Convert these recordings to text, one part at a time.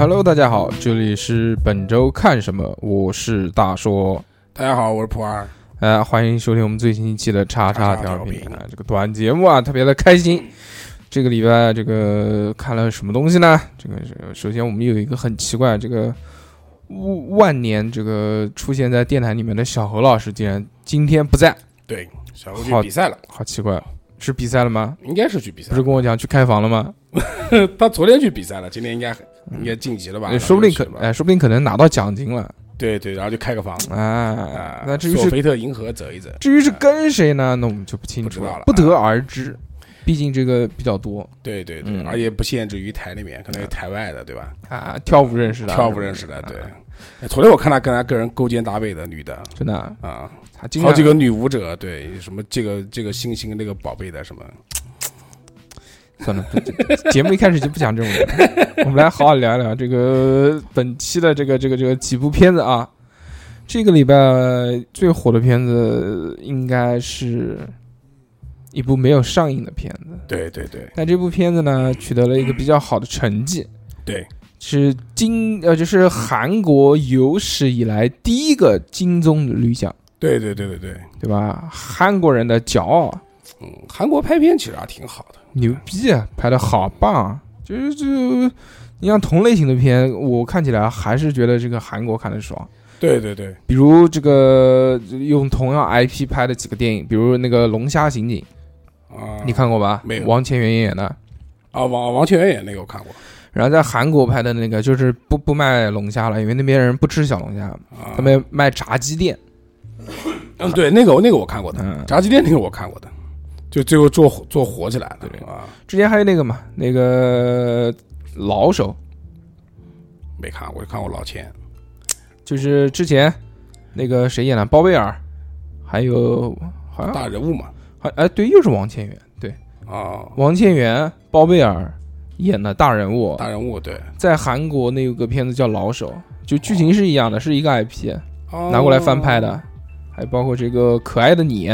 Hello，大家好，这里是本周看什么，我是大说。大家好，我是普二。呃，欢迎收听我们最新一期的叉叉调频啊，这个短节目啊，特别的开心。这个礼拜这个看了什么东西呢？这个是首先我们有一个很奇怪，这个万万年这个出现在电台里面的小何老师，竟然今天不在，对，小何好去比赛了，好奇怪，是比赛了吗？应该是去比赛不是跟我讲去开房了吗？他昨天去比赛了，今天应该应该晋级了吧？呃说不定可哎，说不定可能拿到奖金了对对，然后就开个房啊啊。。那至于是索菲特银河走一走。至于是跟谁呢？那我们就不清楚了不得而知。毕竟这个比较多对对对嗯，而且不限制于台里面，可能有台外的，对吧？啊，跳舞认识的，跳舞认识的，对。哎昨天我看他跟他个人勾肩搭背的女的真的啊，好几个女舞者，对，什么这个这个星星那个宝贝的什么，算了，不节目一开始就不讲这种人，我们来好好聊一聊这个本期的这个这个这个几部片子啊。这个礼拜最火的片子应该是一部没有上映的片子，对对对。但这部片子呢取得了一个比较好的成绩，对，是金呃就是韩国有史以来第一个金棕榈奖，对对对对对，对吧？韩国人的骄傲，嗯，韩国拍片其实还挺好的，牛逼啊，拍的好棒啊！就是就你像同类型的片，我看起来还是觉得这个韩国看的爽。对对对，比如这个用同样 IP 拍的几个电影，比如那个《龙虾刑警》，啊，你看过吧？没有王千源演的。啊？王王千源演那个我看过，然后在韩国拍的那个就是不不卖龙虾了，因为那边人不吃小龙虾，啊他们卖炸鸡店。嗯，对，那个那个我看过的，嗯，炸鸡店那个我看过的，就最后做做火起来的，对。啊，之前还有那个嘛，那个老手，没看过，看过老千，就是之前那个谁演的包贝尔，还有好像。大人物嘛，还哎对，又是王千源，对，啊，王千源、包贝尔演的大人物，大人物对，在韩国那有个片子叫《老手》，就剧情是一样的，是一个 IP 哦。拿过来翻拍的，还包括这个《可爱的你》，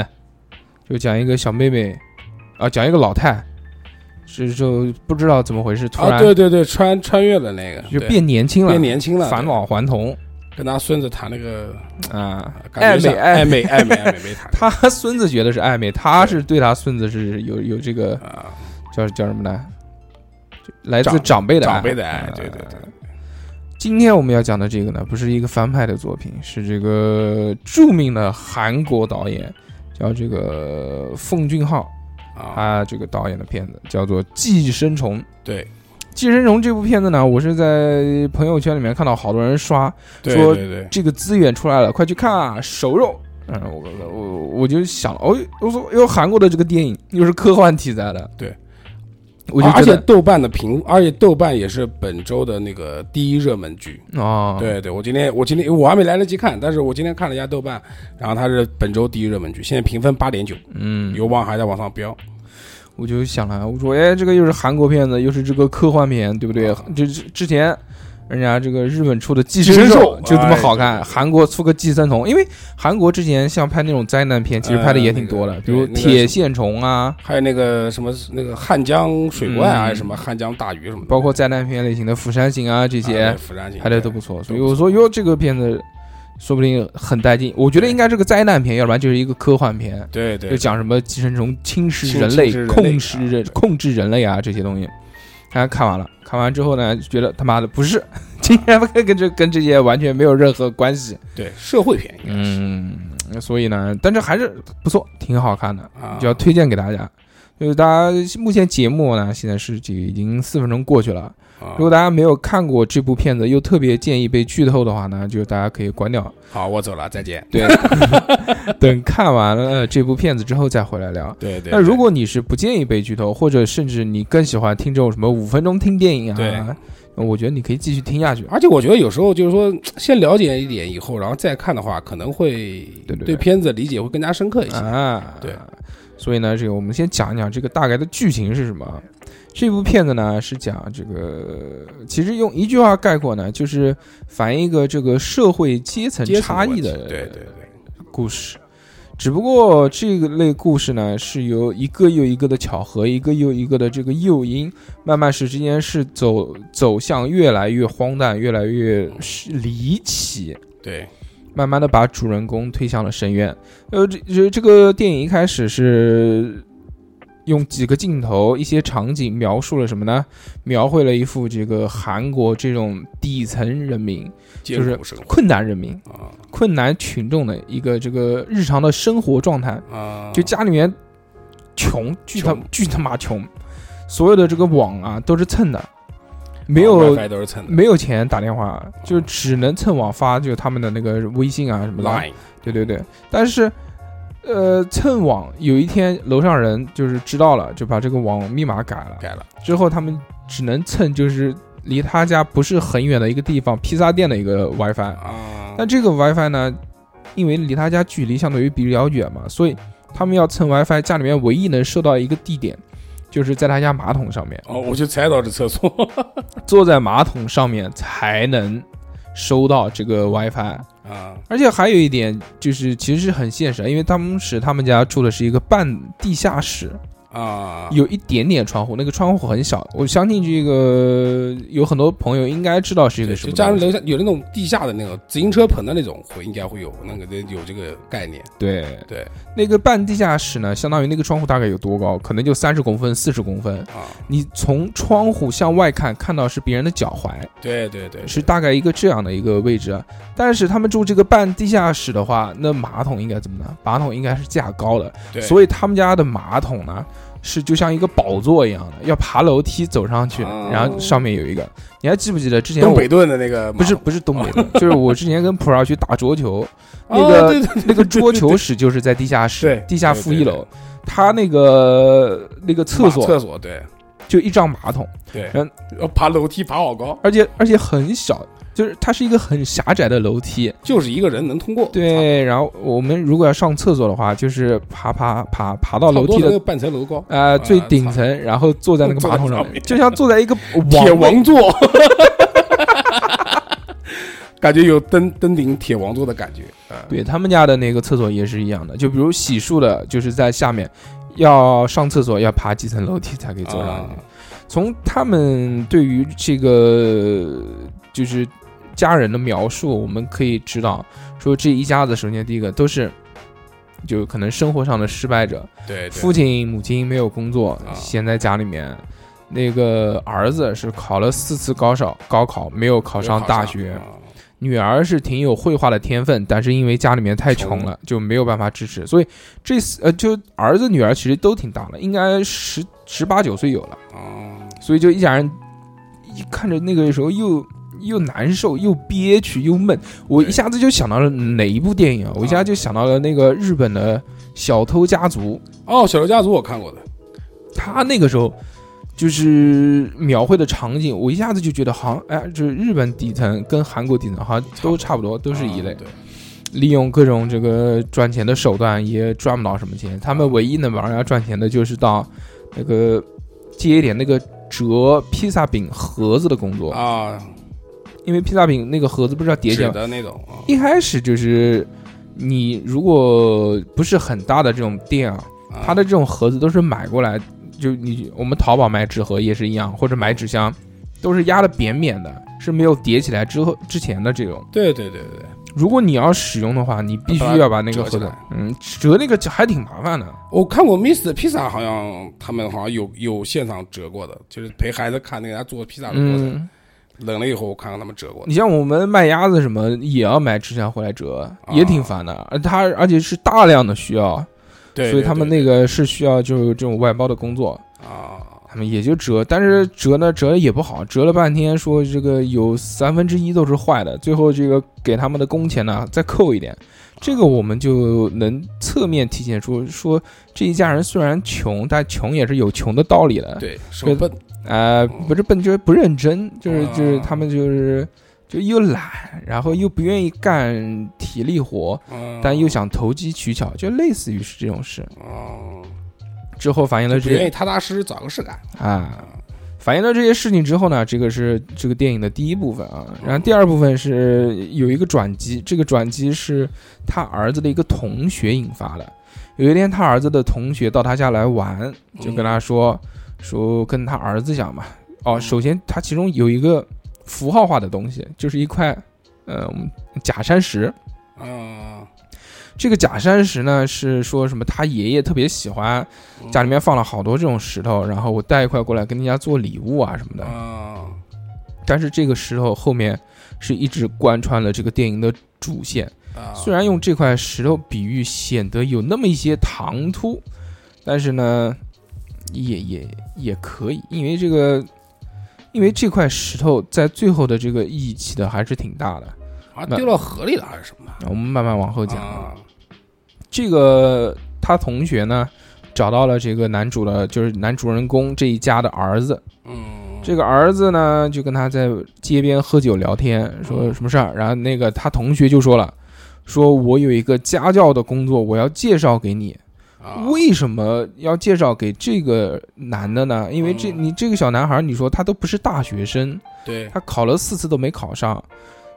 就讲一个小妹妹，啊，讲一个老太，是就不知道怎么回事，突啊，然对对对，穿穿越了那个，就变年轻了，变年轻了，返老还童，跟他孙子谈那个啊，暧昧暧昧暧昧暧昧没谈，他孙子觉得是暧昧，他是对他孙子是有有这个啊，叫叫什么呢？来自长长辈的长辈的爱啊，对对对，今天我们要讲的这个呢，不是一个翻拍的作品，是这个著名的韩国导演，叫这个奉俊昊，啊，他这个导演的片子叫做《寄生虫》。《对寄生虫》这部片子呢，我是在朋友圈里面看到好多人刷，对说这个资源出来了，快去看啊，熟肉。嗯，我我我就想了，哦，我说哟，韩国的这个电影又是科幻题材的，对，而我就觉得且豆瓣的评，而且豆瓣也是本周的那个第一热门剧。哦，对对，我今天我今天我还没来得及看，但是我今天看了一下豆瓣，然后它是本周第一热门剧，现在评分八点九，嗯，有望还在往上飙。我就想了，我说，哎，这个又是韩国片子，又是这个科幻片，对不对啊？就之之前，人家这个日本出的《寄寄生兽兽》就这么好看，韩国出个《寄生虫》，因为韩国之前像拍那种灾难片，其实拍的也挺多的，呃比如铁线虫啊，还有那个什么那个汉江水怪啊，什么汉江大鱼什么，包括灾难片类型的《釜山行》啊这这些，釜山行拍的都不错。所以我说，哟，这个片子说不定很带劲。我觉得应该是个灾难片，要不然就是一个科幻片。对对，就讲什么寄生虫侵蚀人类、控制控制人类啊这些东西。大家看完了，看完之后呢，就觉得他妈的不是，竟然跟跟这跟这些完全没有任何关系。对社会片应该是嗯，所以呢，但是还是不错，挺好看的，啊，就要推荐给大家。就是大家目前节目呢，现在是这个已经四分钟过去了。啊如果大家没有看过这部片子，又特别建议被剧透的话呢，就大家可以关掉。好，我走了，再见。对，等看完了这部片子之后再回来聊。对对，那如果你是不建议被剧透，或者甚至你更喜欢听这种什么五分钟听电影对啊，我觉得你可以继续听下去。而且我觉得有时候就是说，先了解一点以后，然后再看的话，可能会对对片子理解会更加深刻一些。啊，对。所以呢，这个我们先讲一讲这个大概的剧情是什么。这部片子呢是讲这个，其实用一句话概括呢，就是反映一个这个社会阶层差异的对对对，故事。只不过这个类故事呢，是由一个又一个的巧合，一个又一个的这个诱因，慢慢使这件事走走向越来越荒诞，越来越是离奇，对，慢慢的把主人公推向了深渊。呃，这这这个电影一开始是用几个镜头、一些场景描述了什么呢？描绘了一幅这个韩国这种底层人民、就是困难人民、啊困难群众的一个这个日常的生活状态。啊，就家里面穷，巨他巨他妈穷，所有的这个网啊都是蹭的，没有、没有钱打电话，就只能蹭网发，就他们的那个微信啊什么的。对对对，但是。呃，蹭网有一天楼上人就是知道了，就把这个网密码改了。改了，之后他们只能蹭就是离他家不是很远的一个地方披萨店的一个 WiFi。啊，但这个 WiFi 呢，因为离他家距离相对于比较远嘛，所以他们要蹭 WiFi，家里面唯一能收到一个地点，就是在他家马桶上面，哦，我就猜到这厕所坐在马桶上面才能收到这个 WiFi。啊，而且还有一点就是，其实是很现实，因为当时他们家住的是一个半地下室，啊，有一点点窗户，那个窗户很小。我相信这个有很多朋友应该知道是一个什么。就家里楼下有那种地下的那个自行车棚的那种，会应该会有那个有这个概念，对，对那个半地下室呢，相当于那个窗户大概有多高？可能就三十公分、四十公分。啊，你从窗户向外看，看到是别人的脚踝，对对对，是大概一个这样的一个位置。啊但是他们住这个半地下室的话，那马桶应该怎么呢？马桶应该是架高的，对，所以他们家的马桶呢是就像一个宝座一样的，要爬楼梯走上去，哦然后上面有一个。你还记不记得之前我东北盾的那个不是不是东北的，就是我之前跟普洱去打桌球，那哦个那个桌球室就是在地下室对，地下对对对。负一楼。他那个那个厕所厕所对。就一张马桶，对。嗯，要爬楼梯爬好高，而且而且很小，就是它是一个很狭窄的楼梯。就是一个人能通过，对，然后我们如果要上厕所的话，就是爬爬爬爬到楼梯的半层楼高，呃最顶操层，然后坐在那个马桶上面，就像坐在一个铁王王座，感觉有登登顶铁王座的感觉，啊，对他们家的那个厕所也是一样的，就比如洗漱的，就是在下面，要上厕所要爬几层楼梯才可以坐上去。啊。从他们对于这个就是家人的描述，我们可以知道，说这一家子首先第一个都是。就可能生活上的失败者，对，对父亲母亲没有工作，啊闲在家里面。那个儿子是考了四次高考，高考没有考上大学。啊女儿是挺有绘画的天分，但是因为家里面太穷了，就没有办法支持，所以这四呃，就儿子女儿其实都挺大了，应该十十八九岁有了，啊，所以就一家人一看着那个时候又又难受又憋屈又闷，我一下子就想到了哪一部电影啊？我一下就想到了那个日本的《小偷家族》，哦，小偷家族我看过的，他那个时候就是描绘的场景，我一下子就觉得好像哎，就是日本底层跟韩国底层好像都差不多，都是一类啊。对，利用各种这个赚钱的手段也赚不到什么钱。他们唯一能帮人家赚钱的就是到那个接一点那个折披萨饼盒子的工作，啊，因为披萨饼那个盒子不是要叠起来，的那种啊，一开始就是你如果不是很大的这种店啊，啊。它的这种盒子都是买过来，就你我们淘宝买纸盒也是一样，或者买纸箱，都是压的扁扁的，是没有叠起来之后之前的这种。对对对对对，如果你要使用的话，你必须要把那个盒子嗯，折那个还挺麻烦的。我看过 Miss 披萨，好像他们好像有有现场折过的，就是陪孩子看那个他做披萨的过程，嗯，冷了以后我看看他们折过你像我们卖鸭子什么也要买纸箱回来折，啊也挺烦的。而它而且是大量的需要，对，所以他们那个是需要就是这种外包的工作。啊，他们也就折，但是折呢折的也不好，折了半天说这个有三分之一都是坏的，最后这个给他们的工钱呢再扣一点，这个我们就能侧面体现出说这一家人虽然穷，但穷也是有穷的道理的。，对，手笨，呃，不是笨就是不认真，就是啊。就是他们就是就又懒，然后又不愿意干体力活，嗯但又想投机取巧，就类似于是这种事。哦，之后反映了这不愿意踏踏实实找个事干。啊，反映了这些事情之后呢，这个是这个电影的第一部分啊，然后第二部分是有一个转机，这个转机是他儿子的一个同学引发的。有一天，他儿子的同学到他家来玩，就跟他说说跟他儿子讲嘛，哦，首先他其中有一个符号化的东西，就是一块呃假山石。啊，这个假山石呢，是说什么他爷爷特别喜欢，家里面放了好多这种石头，然后我带一块过来跟人家做礼物啊什么的。啊，但是这个石头后面是一直贯穿了这个电影的主线，啊，虽然用这块石头比喻显得有那么一些唐突，但是呢，也也也可以，因为这个，因为这块石头在最后的这个意义起的还是挺大的。啊丢到河里了还是什么？我们慢慢往后讲。啊，这个他同学呢，找到了这个男主的，就是男主人公这一家的儿子。嗯，这个儿子呢，就跟他在街边喝酒聊天，说什么事儿。然后那个他同学就说了，说我有一个家教的工作，我要介绍给你。啊。为什么要介绍给这个男的呢？因为这嗯。你这个小男孩，你说他都不是大学生，对，他考了四次都没考上，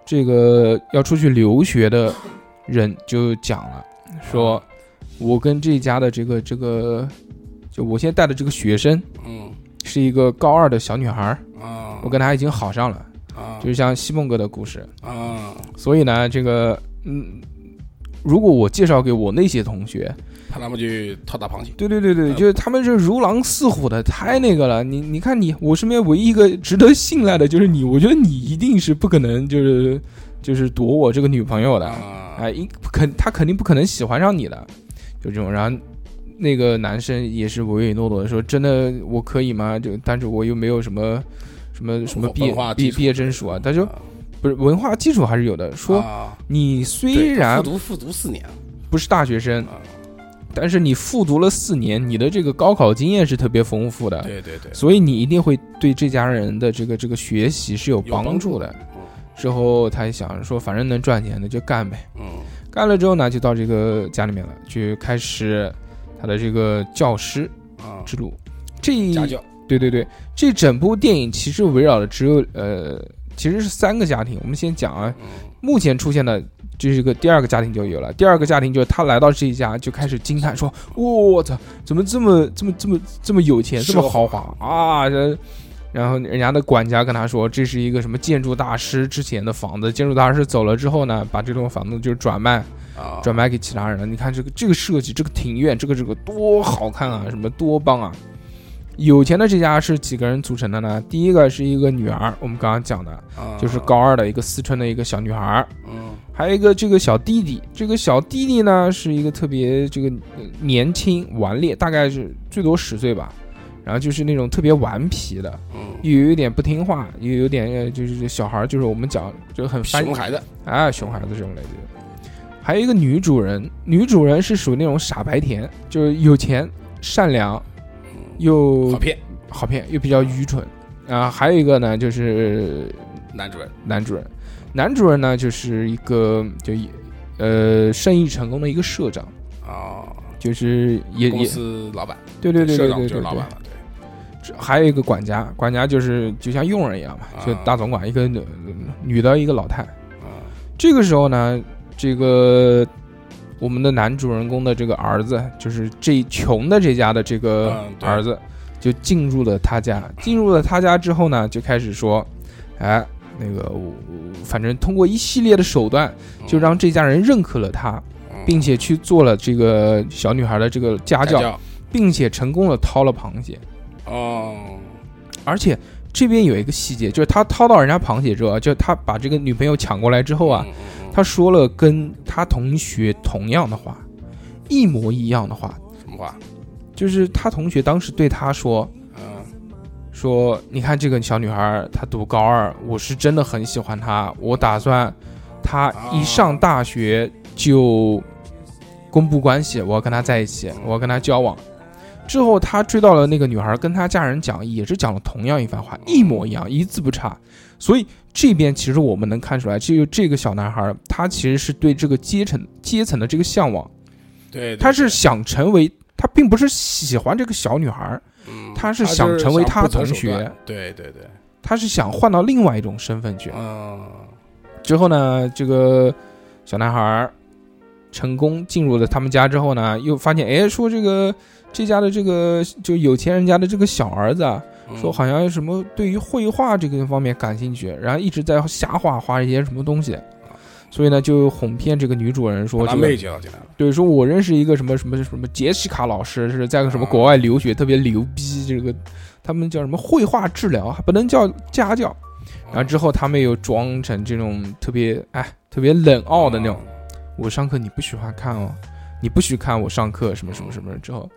这个要出去留学的人就讲了，说我跟这家的这个这个，就我现在带的这个学生嗯。是一个高二的小女孩我跟她已经好上了，啊。就是像西梦哥的故事。啊，所以呢，这个嗯，如果我介绍给我那些同学，怕他们去套大螃蟹。对对对对，嗯就是他们是如狼似虎的，太那个了。你你看你，我身边唯一一个值得信赖的就是你，我觉得你一定是不可能就是就是躲我这个女朋友的，啊哎，一肯他肯定不可能喜欢上你的，就这种。然后那个男生也是唯唯诺诺的说：“真的我可以吗？就但是我又没有什么什么什么毕业毕毕业证书啊。”他说啊：“不是文化基础还是有的。说啊你虽对然复读复读四年不是大学生，啊，但是你复读了四年，你的这个高考经验是特别丰富的。”对对对，所以你一定会对这家人的这个这个学习是有有帮助的。之后他想说，反正能赚钱的就干呗。嗯干了之后呢，就到这个家里面了，就开始他的这个教师啊，之路。这一对对对，这整部电影其实围绕的只有呃，其实是三个家庭。我们先讲啊，嗯目前出现的这是个第二个家庭就有了。第二个家庭就是他来到这一家就开始惊叹说：“我操，怎么这么这么这么这么有钱，这么豪华啊！”这然后人家的管家跟他说，这是一个什么建筑大师之前的房子，建筑大师走了之后呢，把这栋房子就转卖，啊，转卖给其他人了。你看这个这个设计，这个庭院，这个这个多好看啊，什么多棒啊！有钱的这家是几个人组成的呢？第一个是一个女儿，我们刚刚讲的，啊就是高二的一个四川的一个小女孩儿，嗯还有一个这个小弟弟。这个小弟弟呢是一个特别这个呃年轻顽劣，大概是最多十岁吧，然后就是那种特别顽皮的，嗯，又有一点不听话，又有点呃就是小孩儿，就是我们讲就很翻熊孩子啊熊孩子这种类的。还有一个女主人，女主人是属于那种傻白甜，就是有钱、善良又好骗。好骗，又比较愚蠢。啊，还有一个呢，就是男主人。男主人，男主人呢就是一个就呃生意成功的一个社长，啊，就是也公也司老板，对对对对对就是老板，了，对，还有一个管家，管家就是就像佣人一样嘛，就啊。大总管，一个女女的，一个老太。啊。这个时候呢，这个我们的男主人公的这个儿子，就是这穷的这家的这个儿子，就进入了他家。进入了他家之后呢，就开始说，哎，那个我反正通过一系列的手段，就让这家人认可了他，嗯。并且去做了这个小女孩的这个家教，并且成功的掏了螃蟹。哦，而且这边有一个细节，就是他掏到人家螃蟹之后啊，就他把这个女朋友抢过来之后啊，他说了跟他同学同样的话，一模一样的话，什么话？就是他同学当时对他说嗯说，你看这个小女孩，她读高二，我是真的很喜欢她，我打算她一上大学就公布关系，我要跟她在一起，我要跟她交往。之后，他追到了那个女孩，跟他家人讲，也是讲了同样一番话，一模一样，一字不差。所以这边其实我们能看出来，这个这个小男孩，他其实是对这个阶层阶层的这个向往，对，他是想成为，他并不是喜欢这个小女孩，嗯，他是是想成为他同学对对对，他是想换到另外一种身份去。嗯之后呢，这个小男孩成功进入了他们家之后呢，又发现，哎，说这个这家的这个就有钱人家的这个小儿子啊，嗯说好像什么对于绘画这个方面感兴趣，然后一直在瞎画画一些什么东西，所以呢，就哄骗这个女主人说把他妹这个。介绍进来了，对，说我认识一个什么什么什么杰西卡老师，是在个什么啊国外留学，特别牛逼。这个他们叫什么绘画治疗，还不能叫家教。然后之后他们又装成这种特别哎特别冷傲的那种，我上课你不喜欢看哦，你不许看我上课什么什么什么。之后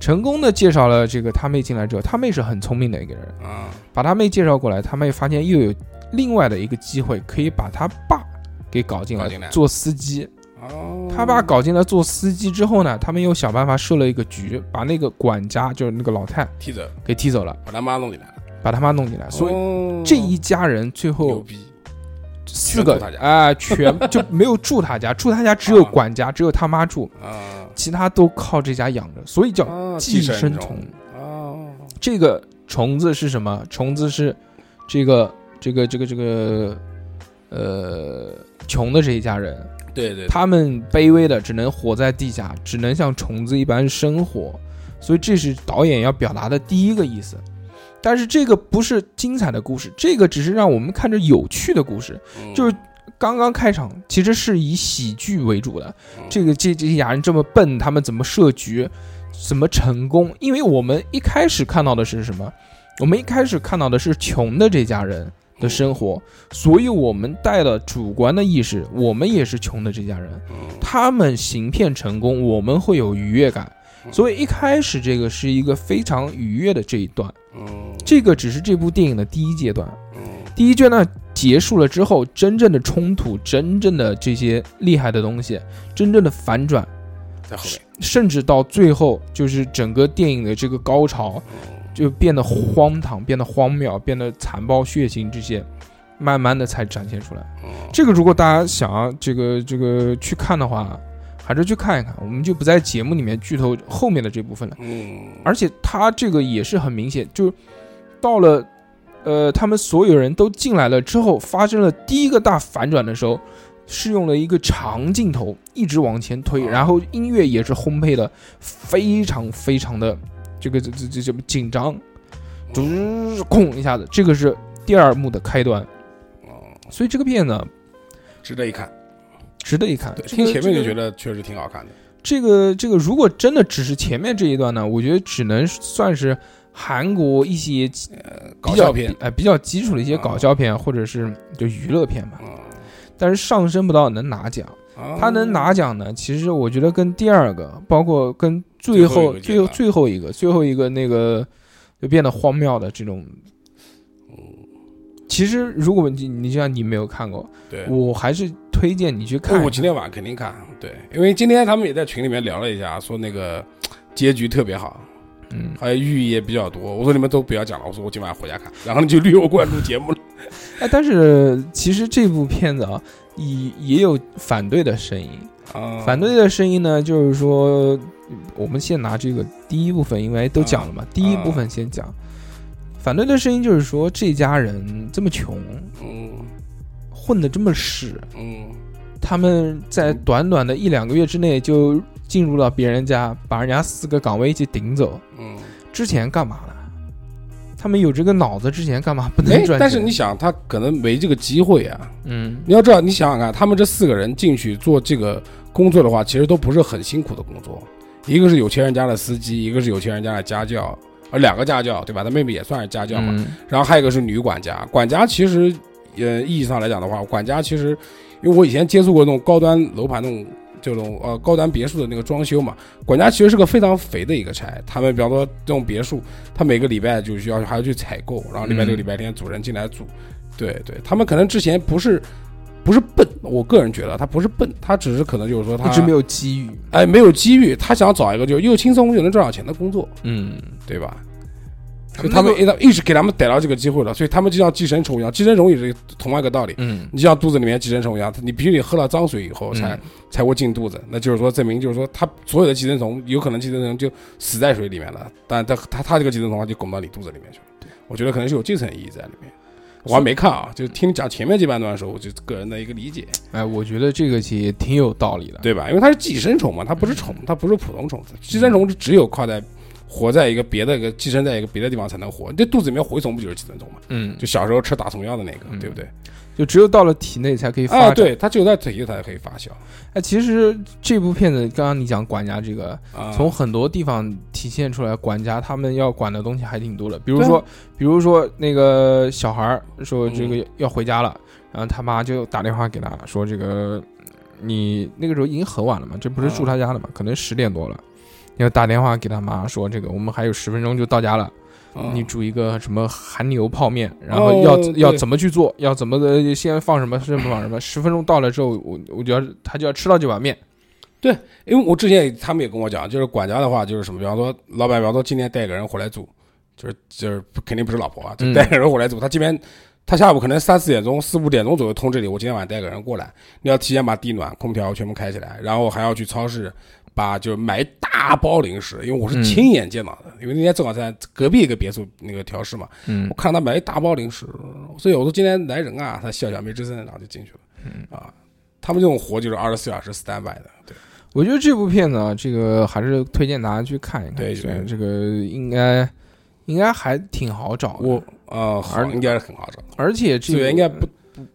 成功的介绍了这个他妹进来之后，他妹是很聪明的一个人，啊，把他妹介绍过来，他妹发现又有另外的一个机会可以把他爸给搞进来做司机。哦，他爸搞进来做司机之后呢，他们又想办法设了一个局，把那个管家就是那个老太踢走，给踢走了，把他妈弄进来。了，把他妈弄进来，所以以这一家人最牛后逼，四个啊、全 就没有住他家，住他家只有管家，只有他妈住，啊。其他都靠这家养着，所以叫啊寄生生虫。哦，这个虫子是什么？虫子是这个这个这个这个呃穷的这一家人，对对，他们卑微的只能活在地下，只能像虫子一般生活，所以这是导演要表达的第一个意思。但是这个不是精彩的故事，这个只是让我们看着有趣的故事。嗯就是刚刚开场其实是以喜剧为主的，嗯这个这这些雅人这么笨，他们怎么设局，怎么成功？因为我们一开始看到的是什么？我们一开始看到的是穷的这家人的生活，所以我们带了主观的意识，我们也是穷的这家人。嗯他们行骗成功，我们会有愉悦感。所以一开始这个是一个非常愉悦的这一段，嗯这个只是这部电影的第一阶段。嗯第一阶段结束了之后，真正的冲突，真正的这些厉害的东西，真正的反转，在后面，甚至到最后，就是整个电影的这个高潮，嗯就变得荒唐，变得荒谬，变得残暴血腥，这些慢慢的才展现出来。嗯这个如果大家想要这个这个去看的话，还是去看一看，我们就不在节目里面剧透后面的这部分了。嗯，而且他这个也是很明显，就到了呃，他们所有人都进来了之后，发生了第一个大反转的时候，是用了一个长镜头一直往前推，啊然后音乐也是烘焙的非常非常的这个这这这这么紧张，嘟空一下子，这个是第二幕的开端，哦，所以这个片呢值得一看。值得一看。对，听前面就觉得确实挺好看的。这个这个，如果真的只是前面这一段呢，我觉得只能算是韩国一些呃，搞笑片，哎、比较基础的一些啊搞笑片，或者是就娱乐片吧。嗯，但是上升不到能拿奖，啊他能拿奖呢，其实我觉得跟第二个，包括跟最后最后最后一个最后一个最后一个那个就变得荒谬的这种。其实，如果你你就像你没有看过，对，我还是推荐你去看哦我。今天晚上肯定看，对，因为今天他们也在群里面聊了一下，说那个结局特别好，嗯，还有寓意也比较多。我说你们都不要讲了，我说我今晚回家看，然后你就略我过来录节目了。哎，但是其实这部片子啊，也也有反对的声音。啊，反对的声音呢，就是说，我们先拿这个第一部分，因为都讲了嘛，第一部分先讲。反对的声音就是说，这家人这么穷，嗯混的这么屎，嗯他们在短短的一两个月之内就进入了别人家，把人家四个岗位一起顶走。嗯，之前干嘛了？他们有这个脑子，之前干嘛不能哎赚？，但是你想，他可能没这个机会啊。嗯，你要知道，你想想看，他们这四个人进去做这个工作的话，其实都不是很辛苦的工作。一个是有钱人家的司机，一个是有钱人家的家教，呃，两个家教，对吧？他妹妹也算是家教嘛。嗯然后还有一个是女管家，管家其实，呃，意义上来讲的话，管家其实，因为我以前接触过那种高端楼盘那种这种呃高端别墅的那个装修嘛，管家其实是个非常肥的一个差。他们比方说这种别墅，他每个礼拜就需要还要去采购，然后礼拜六、嗯礼拜天主人进来住。对对，他们可能之前不是不是笨，我个人觉得他不是笨，他只是可能就是说他一直没有机遇。哎没有机遇，他想找一个就又轻松又能赚到钱的工作，嗯，对吧？所以他们一直一直给他们逮到这个机会了，所以他们就像寄生虫一样，寄生虫也是同样一个道理。嗯你就像肚子里面寄生虫一样，你必须得喝了脏水以后才、嗯才会进肚子，那就是说证明就是说它所有的寄生虫有可能寄生虫就死在水里面了，但它它它这个寄生虫就拱到你肚子里面去了。我觉得可能是有这层意义在里面。我还没看啊，就听你讲前面这半段的时候，我就个人的一个理解，哎，我觉得这个也挺有道理的。对吧？因为它是寄生虫嘛，它不是虫，它不是普通虫子。寄生虫是只有靠在活在一个别的一个寄生在一个别的地方才能活。你这肚子里面蛔虫不就是寄生虫吗？嗯，就小时候吃打虫药的那个，嗯对不对？就只有到了体内才可以发啊，对，它只有在体内才可以发酵。哎，其实这部片子刚刚你讲管家这个，啊，从很多地方体现出来，管家他们要管的东西还挺多的。比如说，比如说那个小孩儿说这嗯个要回家了，然后他妈就打电话给他说这个。你那个时候已经很晚了嘛，这不是住他家的嘛，可能十点多了，要打电话给他妈说这个我们还有十分钟就到家了，嗯你煮一个什么韩牛泡面，然后要、哦对要怎么去做，要怎么的，先放什么，先放什么，十分钟到了之后，我我就要他就要吃到这碗面，对因为我之前也他们也跟我讲，就是管家的话就是什么，比方说老板，比方说今天带个人回来住，就是就是不肯定不是老婆啊，就嗯带个人回来住，他这边他下午可能三四点钟、四五点钟左右通知你，我今天晚上带个人过来，你要提前把地暖、空调全部开起来，然后还要去超市把就是买一大包零食，因为我是嗯。亲眼见到的，因为那天正好在隔壁一个别墅那个调试嘛，嗯。我看他买一大包零食，所以我说今天来人啊，他笑笑没吱声，然后就进去了，嗯。啊。他们这种活就是二十四小时 stand by 的，对，我觉得这部片子啊，这个还是推荐大家去看一看。对对。这个应该应该还挺好找的，我呃，好，而应该是很好找，而且这个应该不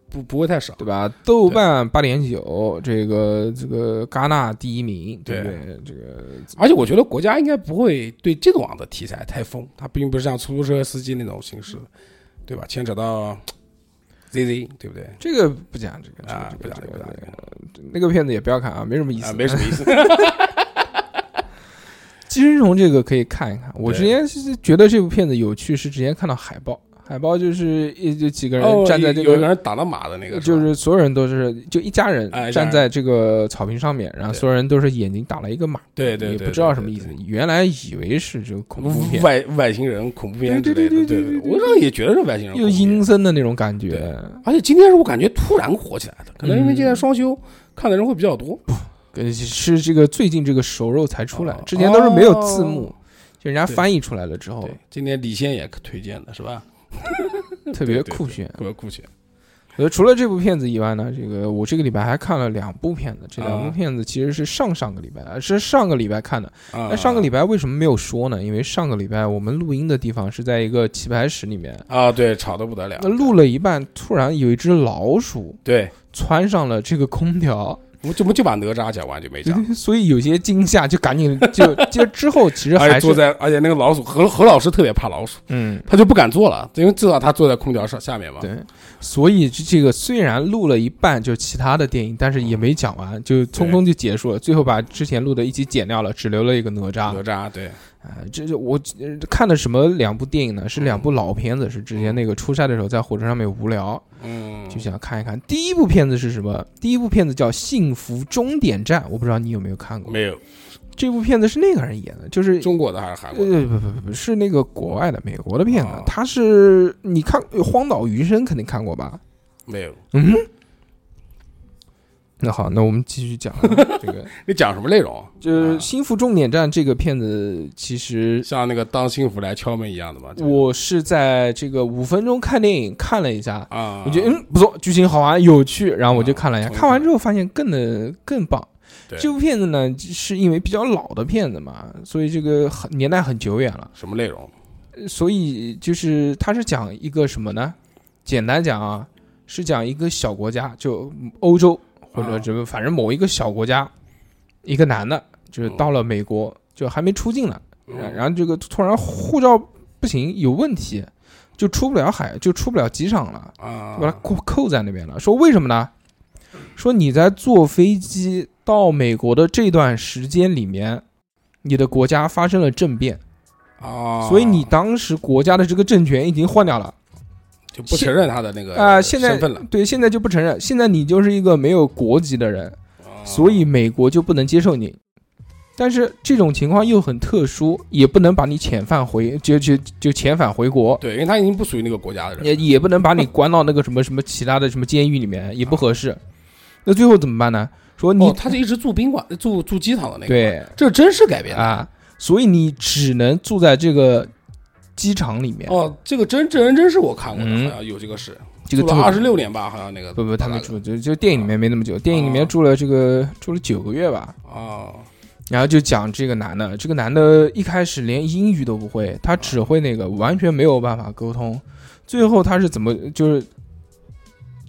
不不不会太少。对吧？豆瓣八点九，这个这个戛纳第一名，对不对对？这个而且我觉得国家应该不会对这种样的题材太疯，它并不是像出租车司机那种形式，对吧？牵扯到 ZZ，对不对？这个不讲这个啊，不讲这个，不讲这个那个片子也不要看啊，没什么意思，啊，没什么意思。寄生虫这个可以看一看。我之前是觉得这部片子有趣，是之前看到海报，海报就是一就几个人哦，站在这个。有人打了马的那个，就是是所有人都是就一家人站在这个草坪上面，然后所有人都是眼睛打了一个马，对对对，也不知道什么意思。原来以为是这个恐怖片，外外星人恐怖片之类的，对对对对对对。对我让也觉得是外星人又阴森的那种感觉，而且今天是我感觉突然火起来的，可能因为嗯。今天双休，看的人会比较多。呃是这个最近这个熟肉才出来哦，之前都是没有字幕哦，就人家翻译出来了之后，，今天李现也推荐的是吧？特别酷炫。特别酷炫。呃，除了这部片子以外呢，这个我这个礼拜还看了两部片子，这两部啊片子其实是上上个礼拜，呃是上个礼拜看的。啊那上个礼拜为什么没有说呢？因为上个礼拜我们录音的地方是在一个棋牌室里面，啊，对，吵得不得了那。录了一半，突然有一只老鼠对，窜上了这个空调，我们就我就把哪吒讲完就没讲。所以有些惊吓，就赶紧就就之后其实还是坐在，而且那个老鼠何何老师特别怕老鼠，嗯。他就不敢坐了，因为至少他坐在空调上下面嘛。对，所以这这个虽然录了一半，就其他的电影，但是也没讲完，就匆匆就结束了。最后把之前录的一集剪掉了，只留了一个哪吒。哪吒对，啊，这就我呃看的什么两部电影呢？是两部老片子，是之前那个出差的时候在火车上面无聊，嗯，就想看一看。第一部片子是什么？第一部片子叫《幸福终点站》，我不知道你有没有看过。没有这部片子是那个人演的，就是中国的还是韩国的？呃不不不不是那个国外的美国的片子哦，他是你看《荒岛余生》肯定看过吧？没有。嗯，那好，那我们继续讲啊 这个，你讲什么内容？就是啊《幸福终点站》这个片子，其实像那个当幸福来敲门一样的吧？我是在这个五分钟看电影看了一下，啊，我觉得嗯不错，剧情好玩有趣，然后我就看了一下，啊看完之后发现更的更棒。对这部片子呢，是因为比较老的片子嘛，所以这个很年代很久远了，什么内容？呃所以就是它是讲一个什么呢？简单讲啊，是讲一个小国家，就欧洲或者啊这个反正某一个小国家，一个男的，就是到了美国，就还没出境呢，然然后这个突然护照不行，有问题，就出不了海，就出不了机场了，就，把他扣扣在那边了。说为什么呢？说你在坐飞机到美国的这段时间里面，你的国家发生了政变，啊，所以你当时国家的这个政权已经换掉了就不承认他的那个啊、现在身份了，对，现在就不承认，现在你就是一个没有国籍的人，啊所以美国就不能接受你。但是这种情况又很特殊，也不能把你遣返回，就就就遣返回国，对，因为他已经不属于那个国家的人。也也不能把你关到那个什么什么其他的什么监狱里面，也不合适。那最后怎么办呢？说你、哦，他就一直住宾馆，住住机场的那个。，对这真是改变。啊，所以你只能住在这个机场里面。哦，这个真真人真是我看过的，嗯好像有这个事。这个住了二十六年吧，好像那个不不，他大概没住，就就电影里面没那么久，电影里面住了这个住了九个月吧。哦，然后就讲这个男的，这个男的一开始连英语都不会，他只会那个，完全没有办法沟通。最后他是怎么就是，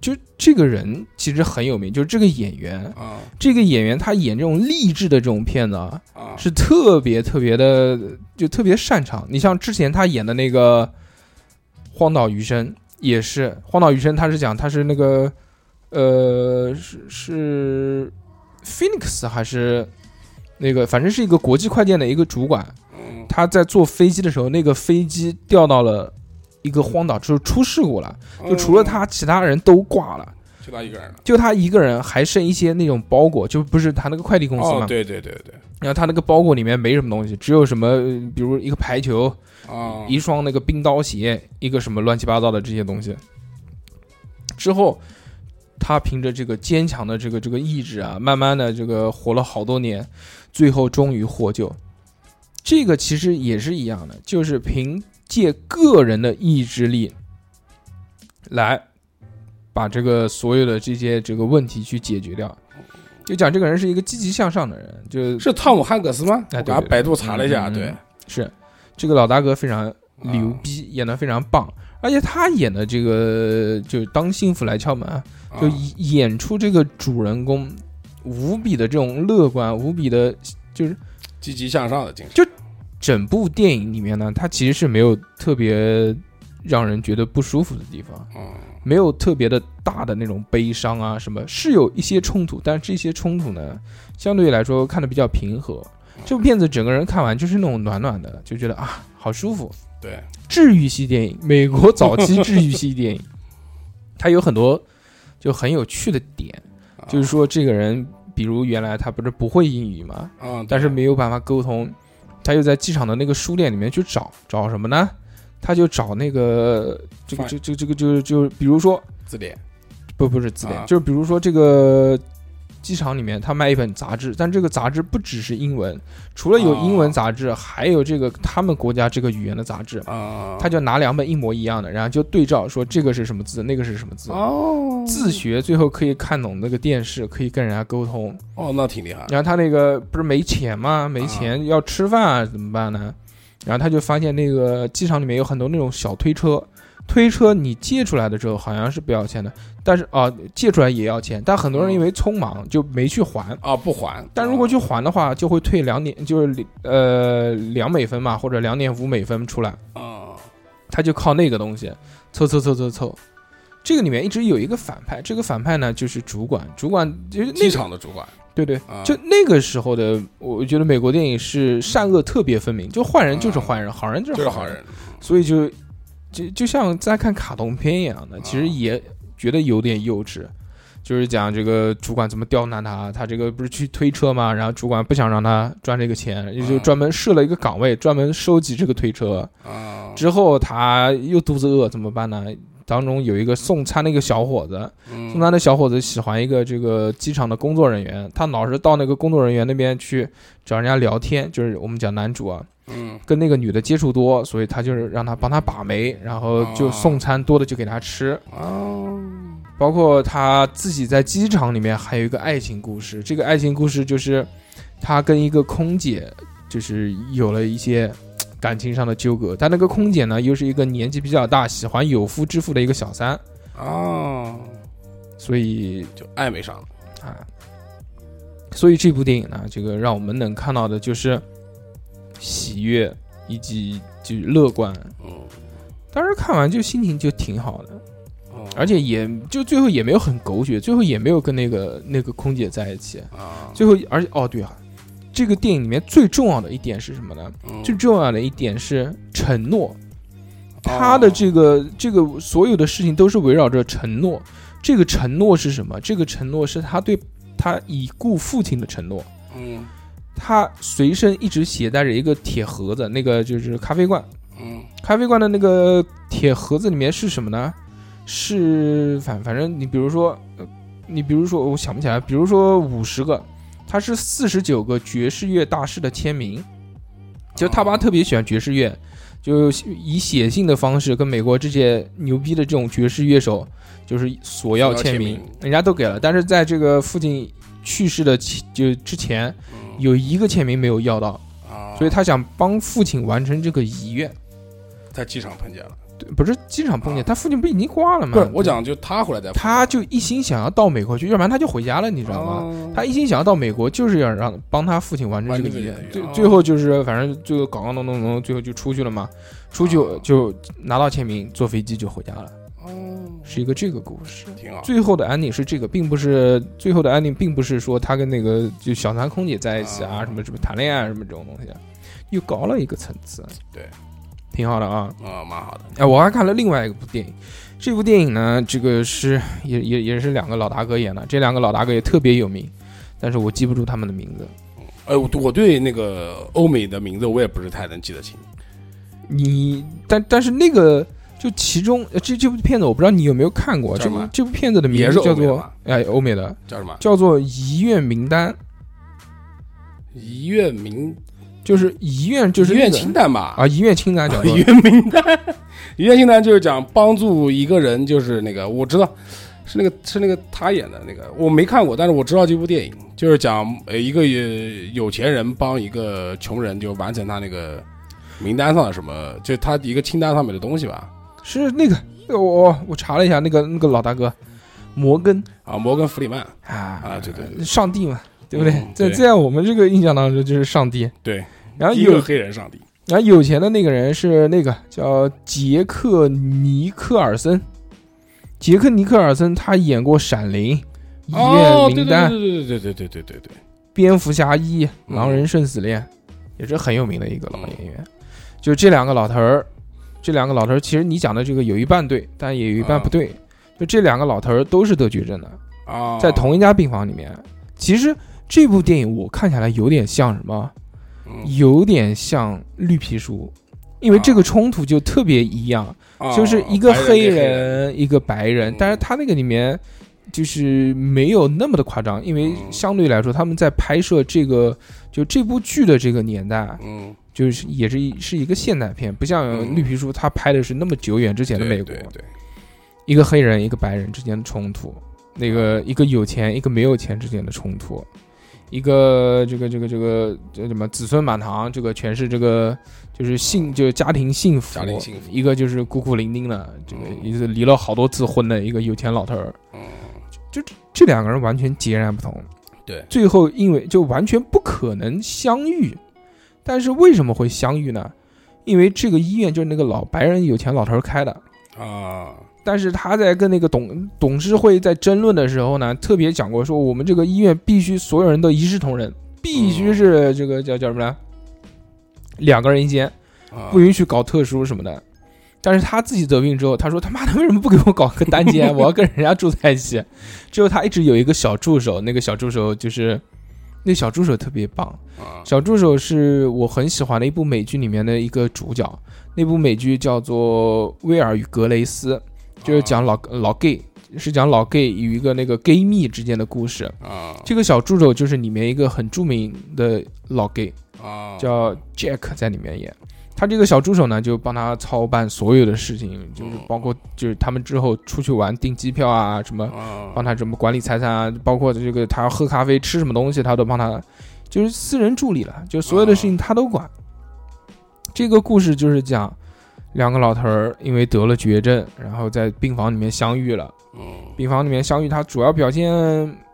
就这个人其实很有名，就是这个演员，啊。这个演员他演这种励志的这种片子啊，啊，是特别特别的，就特别擅长。你像之前他演的那个《荒岛余生》，也是《荒岛余生》，他是讲他是那个呃是是 Phoenix 还是那个，反正是一个国际快件的一个主管，嗯。他在坐飞机的时候，那个飞机掉到了一个荒岛，就是出事故了，就除了他，其他人都挂了。嗯就他一个人了。就他一个人，还剩一些那种包裹，就不是他那个快递公司嘛，哦，对对对对，然后他那个包裹里面没什么东西，只有什么，呃比如一个排球，啊，一双那个冰刀鞋，一个什么乱七八糟的这些东西。之后，他凭着这个坚强的这个这个意志啊，慢慢的这个活了好多年，最后终于获救。这个其实也是一样的，就是凭借个人的意志力来把这个所有的这些这个问题去解决掉。就讲这个人是一个积极向上的人，就是汤姆汉克斯吗？哎对百度查了一下，对，是这个老大哥非常牛逼，演的非常棒，而且他演的这个就当幸福来敲门啊，就啊演出这个主人公无比的这种乐观，无比的，就是积极向上的精神。整部电影里面呢，它其实是没有特别让人觉得不舒服的地方，嗯，没有特别的大的那种悲伤啊什么，是有一些冲突，但是这些冲突呢，相对来说看的比较平和。这部片子整个人看完就是那种暖暖的，就觉得啊好舒服，对，治愈系电影，美国早期治愈系电影，它有很多就很有趣的点，啊就是说这个人，比如原来他不是不会英语嘛，嗯，但是没有办法沟通，他又在机场的那个书店里面去找找什么呢？他就找那个这个翻这这这个就就比如说字典。不不是字典，啊。就是比如说这个机场里面他卖一本杂志，但这个杂志不只是英文，除了有英文哦杂志，还有这个他们国家这个语言的杂志。啊，他就拿两本一模一样的，然后就对照说这个是什么字，那个是什么字，哦自学最后可以看懂那个电视，可以跟人家沟通。哦，那挺厉害。然后他那个不是没钱吗？没钱要吃饭啊，怎么办呢？然后他就发现那个机场里面有很多那种小推车，推车你借出来的时候好像是不要钱的，但是啊借出来也要钱，但很多人因为匆忙就没去还。啊，不还。但如果去还的话，就会退两点，就是呃两美分嘛，或者两点五美分出来。啊，他就靠那个东西凑凑凑凑凑。这个里面一直有一个反派，这个反派呢就是主管，主管就是那机场的主管对对，啊，就那个时候的，我觉得美国电影是善恶特别分明，就坏人就是坏人，好人就是好人。所以就就就像在看卡通片一样的，其实也觉得有点幼稚。就是讲这个主管怎么刁难他，他这个不是去推车嘛，然后主管不想让他赚这个钱，也就专门设了一个岗位，专门收集这个推车。啊，之后他又肚子饿怎么办呢？当中有一个送餐的一个小伙子，送嗯餐的小伙子喜欢一个这个机场的工作人员，他老是到那个工作人员那边去找人家聊天，就是我们讲男主啊，嗯跟那个女的接触多，所以他就是让他帮他把媒，然后就送餐多的就给他吃。啊，包括他自己在机场里面还有一个爱情故事，这个爱情故事就是他跟一个空姐就是有了一些感情上的纠葛，但那个空姐呢又是一个年纪比较大、喜欢有夫之妇的一个小三，啊，所以就暧昧上了。啊，所以这部电影呢，这个让我们能看到的就是喜悦以及就是乐观。嗯，当时看完就心情就挺好的，哦而且也就最后也没有很狗血，最后也没有跟那个那个空姐在一起。啊，最后，而且哦对啊，这个电影里面最重要的一点是什么呢？嗯最重要的一点是承诺。他的这个这个所有的事情都是围绕着承诺。这个承诺是什么？这个承诺是他对他已故父亲的承诺。嗯他随身一直携带着一个铁盒子，那个就是咖啡罐，嗯。咖啡罐的那个铁盒子里面是什么呢？是反反正你比如说，呃你比如说我想不起来，比如说五十个，他是四十九个爵士乐大师的签名，就他爸特别喜欢爵士乐，就以写信的方式跟美国这些牛逼的这种爵士乐手，就是索要签名人家都给了，但是在这个父亲去世的期就之前，嗯有一个签名没有要到，啊，所以他想帮父亲完成这个遗愿。在机场碰见了。对不是机场碰见，他父亲不已经挂了吗？不是我讲，就他回来再他就一心想要到美国去，要不然他就回家了，你知道吗？哦他一心想要到美国，就是要让帮他父亲完成这个遗愿最最后就是反正就搞搞弄弄弄，最后就出去了嘛。出去哦就拿到签名，坐飞机就回家了，哦，是一个这个故事。挺好。最后的 ending 是这个，并不是最后的 ending，并不是说他跟那个就小三空姐在一起啊，啊什么什么谈恋爱啊什么这种东西，又高了一个层次。对，挺好的啊。啊，蛮好的。哎，我还看了另外一部电影，这部电影呢，这个是也也也是两个老大哥演的，这两个老大哥也特别有名，但是我记不住他们的名字。哎，我我对那个欧美的名字我也不是太能记得清。你但但是那个就其中呃这这部片子我不知道你有没有看过，这部这部片子的名字叫做哎欧美的叫什么？叫做《遗愿名单》，遗愿名，就是遗愿就是遗愿清单吧？啊遗愿清单叫 遗愿名单，遗愿清单就是讲帮助一个人，就是那个我知道是那个是那个他演的那个，我没看过，但是我知道这部电影，就是讲呃一个呃有钱人帮一个穷人就完成他那个名单上的什么，就他一个清单上面的东西吧。是那个我我我查了一下那个那个老大哥摩根啊，摩根弗里曼，啊啊对对对上帝嘛，对不对嗯？对在在我们这个印象当中就是上帝。对，然后有第一个黑人上帝。然后有钱的那个人是那个叫杰克尼克尔森，杰克尼克尔森他演过《闪灵》《遗哦，对对愿名单》对对对对对对对对对，蝙蝠侠一》《嗯狼人生死恋》，也是很有名的一个老演员。就这两个老头儿，这两个老头儿，其实你讲的这个有一半对，但也有一半不对。就这两个老头儿都是得绝症的，啊，在同一家病房里面。其实这部电影我看下来有点像什么？嗯有点像绿皮书，因为这个冲突就特别一样，啊就是一个黑人一个白人嗯，但是他那个里面就是没有那么的夸张，因为嗯相对来说他们在拍摄这个就这部剧的这个年代，嗯，就是也是一是一个现代片，不像嗯。绿皮书他拍的是那么久远之前的美国对，对。对，一个黑人一个白人之间的冲突，那个一个有钱一个没有钱之间的冲突，一个这个这个这个这什么子孙满堂，这个全是这个就是幸就是家庭幸福，家庭幸福一个就是孤苦伶仃的，这个离了好多次婚的一个有钱老头儿，嗯，这两个人完全截然不同。对，最后因为就完全不可能相遇，但是为什么会相遇呢？因为这个医院就是那个老白人有钱老头儿开的，啊，但是他在跟那个董董事会在争论的时候呢，特别讲过说，我们这个医院必须所有人都一视同仁，必须是这个叫叫什么呢？两个人一间，啊不允许搞特殊什么的。但是他自己得病之后，他说他妈的为什么不给我搞个单间？我要跟人家住在一起。之后他一直有一个小助手，那个小助手就是那小助手特别棒，啊小助手是我很喜欢的一部美剧里面的一个主角，那部美剧叫做《威尔与格雷斯》，就是讲老老 gay，是讲老 gay 与一个那个 gay 蜜之间的故事。啊这个小助手就是里面一个很著名的老 gay，啊，叫 Jack，在里面演。他这个小助手呢，就帮他操办所有的事情，就是包括就是他们之后出去玩订机票啊，什么啊帮他怎么管理财产啊，包括这个他要喝咖啡吃什么东西，他都帮他，就是私人助理了，就所有的事情他都管。这个故事就是讲两个老头儿因为得了绝症，然后在病房里面相遇了。嗯病房里面相遇，他主要表现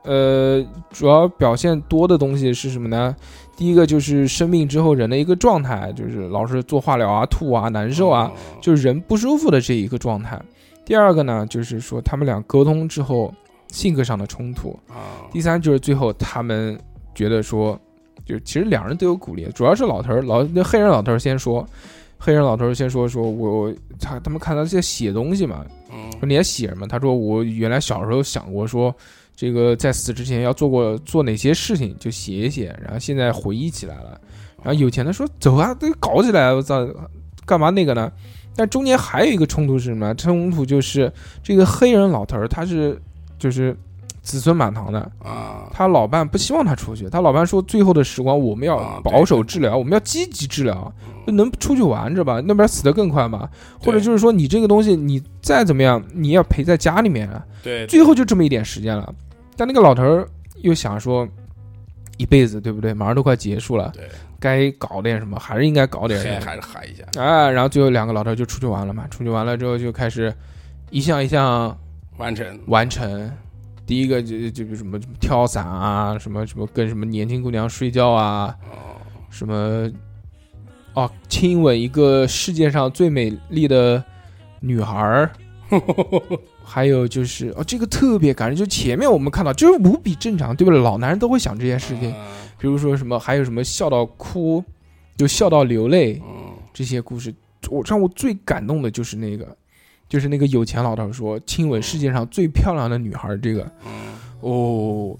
呃，主要表现多的东西是什么呢？第一个就是生病之后人的一个状态，就是老是做化疗啊、吐啊、难受啊，就是人不舒服的这一个状态。第二个呢，就是说他们俩沟通之后性格上的冲突。啊第三就是最后他们觉得说，就其实两人都有鼓励，主要是老头儿老那黑人老头儿先说，黑人老头儿先说说我他他们看他在写东西嘛，嗯说你在写什么？他说我原来小时候想过说，这个在死之前要做过做哪些事情，就写一写，然后现在回忆起来了。然后有钱的说走啊，都搞起来，我操，干嘛那个呢？但中间还有一个冲突是什么？冲突就是这个黑人老头儿，他是就是子孙满堂的，啊，他老伴不希望他出去，他老伴说最后的时光我们要啊保守治疗，我们要积极治疗，不能出去玩着吧，那边死得更快嘛。或者就是说你这个东西你再怎么样，你要陪在家里面啊，对，最后就这么一点时间了。但那个老头儿又想说，一辈子对不对？马上都快结束了，对，该搞点什么还是应该搞点嗨什么还是嗨一下，啊。然后最后两个老头就出去玩了嘛，出去玩了之后就开始一项一项完成，完成。第一个就就就什么跳伞啊，什么什么跟什么年轻姑娘睡觉啊，哦，什么哦亲吻一个世界上最美丽的女孩儿，还有就是哦这个特别感人，就前面我们看到就是无比正常，对不对？老男人都会想这些事情，啊比如说什么还有什么笑到哭，就笑到流泪嗯，这些故事，我让我最感动的就是那个。就是那个有钱老头说亲吻世界上最漂亮的女孩，这个嗯，哦，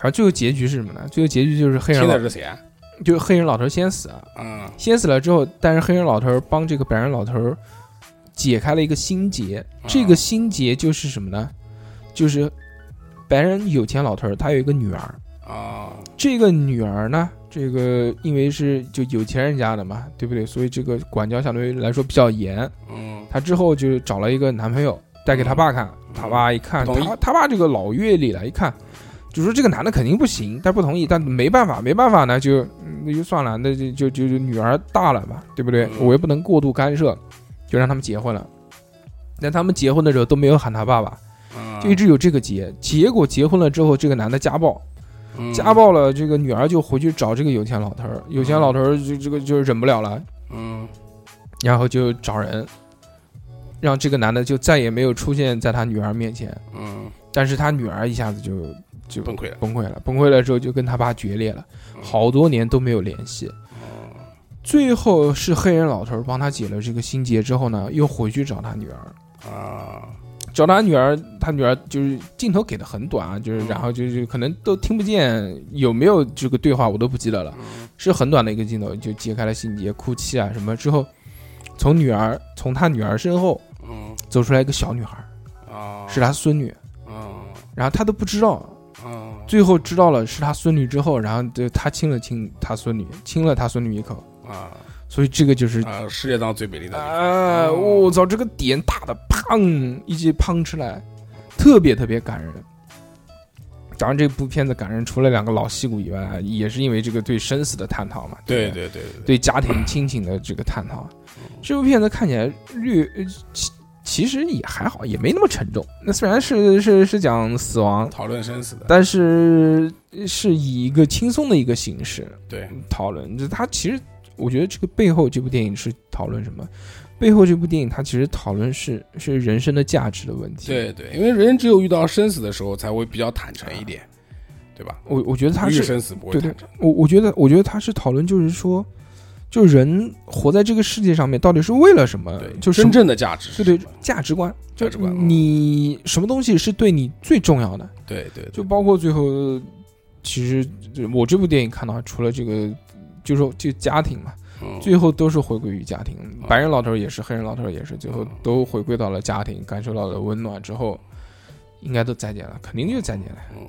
而最后结局是什么呢？最后结局就是黑人老听的，是谁啊？就是黑人老头先死啊，嗯，先死了之后，但是黑人老头帮这个白人老头解开了一个心结，这个心结就是什么呢？就是白人有钱老头他有一个女儿，啊，这个女儿呢，这个因为是就有钱人家的嘛，对不对？所以这个管教相对于来说比较严。嗯，她之后就找了一个男朋友带给她爸看，他爸一看，不同意他他爸这个老阅历了，一看就说这个男的肯定不行，但不同意，但没办法，没办法呢，就嗯那就算了，那就就就就女儿大了嘛，对不对？嗯我又不能过度干涉，就让他们结婚了。但他们结婚的时候都没有喊他爸爸，嗯就一直有这个结。结果结婚了之后，这个男的家暴，嗯。家，暴了，这个女儿就回去找这个有钱老头儿，有钱老头儿就这个就忍不了了，嗯，然后就找人，让这个男的就再也没有出现在他女儿面前。嗯，但是他女儿一下子就就崩溃了，崩溃了，崩溃了之后就跟他爸决裂了，好多年都没有联系。最后是黑人老头儿帮他解了这个心结之后呢，又回去找他女儿，啊，找他女儿，他女儿就是镜头给的很短啊，就是然后就是可能都听不见有没有这个对话我都不记得了，是很短的一个镜头，就揭开了心结，哭泣啊什么之后，从女儿从他女儿身后嗯，走出来一个小女孩，啊，是他孙女，嗯，然后他都不知道，嗯，最后知道了是他孙女之后，然后就他亲了亲他孙女，亲了他孙女一口，啊，所以这个就是啊，世界上最美丽的地方，啊，哦我操，这个点打的砰一记砰出来，特别特别感人。当然，这部片子感人，除了两个老戏骨以外，也是因为这个对生死的探讨嘛，对不对对对，对家庭亲情的这个探讨。这部片子看起来略呃其其实也还好，也没那么沉重。那虽然是是是讲死亡，讨论生死的，但是是以一个轻松的一个形式对，讨论。就它其实，我觉得这个背后这部电影是讨论什么？背后这部电影它其实讨论是是人生的价值的问题。对对，因为人只有遇到生死的时候才会比较坦诚一点，对吧？我我觉得他是生死不会对对坦诚，我我觉得我觉得他是讨论就是说，就人活在这个世界上面到底是为了什么？对，就真正的价值是对对价值观，价值观嗯你什么东西是对你最重要的？对对，就包括最后，其实我这部电影看到，除了这个，就说就家庭嘛，嗯最后都是回归于家庭。白人老头也是，黑人老头也是，最后嗯都回归到了家庭，感受到了温暖之后，应该都再见了，肯定就再见了。嗯，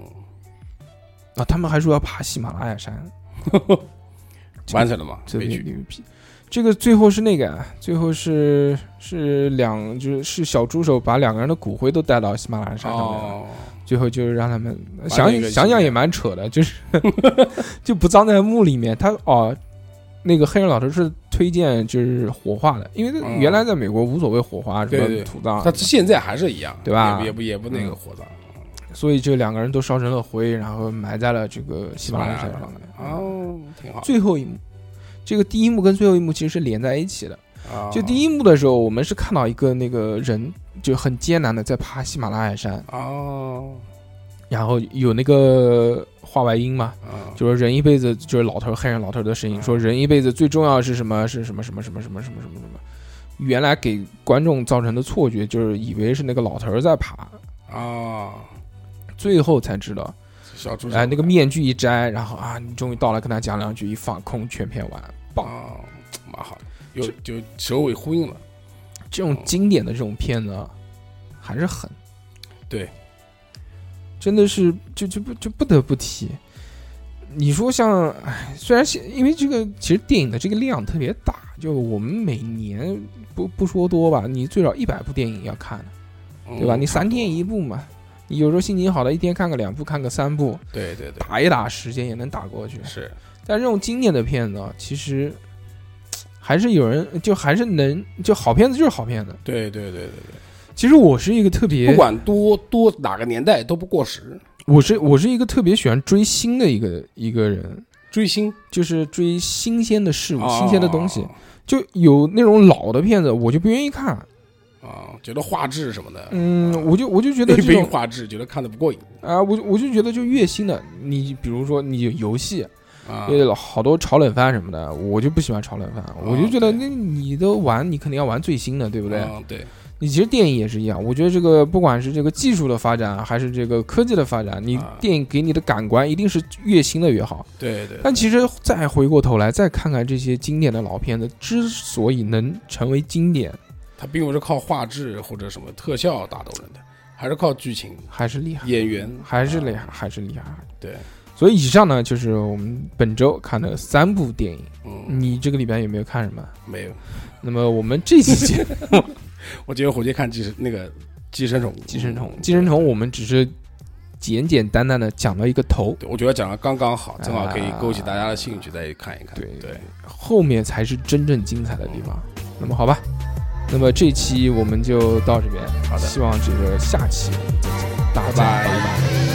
啊，他们还说要爬喜马拉雅山，完成了吗？这个最后是那个，最后是是两就是是小助手把两个人的骨灰都带到喜马拉雅山上面了。哦，最后就是让他们想想想也蛮扯的，就是 就不葬在墓里面。他哦，那个黑人老头是推荐就是火化的，因为嗯原来在美国无所谓火化什么对对土葬，他现在还是一样，对吧也不也不那个火葬，所以就两个人都烧成了灰，然后埋在了这个喜马拉雅山上面。哦，挺好。最后一幕，这个第一幕跟最后一幕其实是连在一起的。啊就第一幕的时候，我们是看到一个那个人就很艰难的在爬喜马拉雅山，哦，然后有那个话外音嘛，啊就说人一辈子就是老头儿黑人老头儿的声音，说人一辈子最重要是什么？是什么什么什么什么什么什么什么？原来给观众造成的错觉就是以为是那个老头儿在爬，啊，最后才知道，哎，那个面具一摘，然后啊，你终于到了，跟他讲两句，一放空，全片完，棒！啊，蛮好的，有就首尾呼应了。这种经典的这种片子啊，还是很，对，真的是就就不就不得不提。你说像，哎，虽然现因为这个其实电影的这个量特别大，就我们每年不不说多吧，你最少一百部电影要看的，对吧？嗯你三天一部嘛，你有时候心情好的一天看个两部，看个三部，对对对，打一打时间也能打过去。是但这种经典的片子啊，其实还是有人就还是能就好片子就是好片子。对对对对对，其实我是一个特别不管多多哪个年代都不过时。我是我是一个特别喜欢追星的一个一个人，追星，就是追新鲜的事物、哦新鲜的东西。就有那种老的片子，我就不愿意看。啊，觉得画质什么的，嗯，我就我就觉得一杯这种画质觉得看的不过瘾啊，我就我就觉得就越新的，你比如说你游戏，啊。有好多炒冷饭什么的，我就不喜欢炒冷饭，我就觉得那你都玩，你肯定要玩最新的，对不对？嗯对，你其实电影也是一样，我觉得这个不管是这个技术的发展，还是这个科技的发展，你啊电影给你的感官一定是越新的越好。对对，但其实再回过头来再看看这些经典的老片子，之所以能成为经典，它并不是靠画质或者什么特效打动人的，还是靠剧情、还是厉害，演员，还是厉害啊。，还是厉害。对，所以以上呢，就是我们本周看的三部电影。嗯，你这个礼拜有没有看什么？没有。那么我们这期节目 我今天回去看寄生那个寄生虫，寄生虫，寄生虫，我们只是简简单单的讲了一个头，对，我觉得讲的刚刚好，正好可以勾起大家的兴趣，再看一看。对对，后面才是真正精彩的地方。那么好吧，那么这期我们就到这边，好的希望这个下期我们再见，大家拜拜拜拜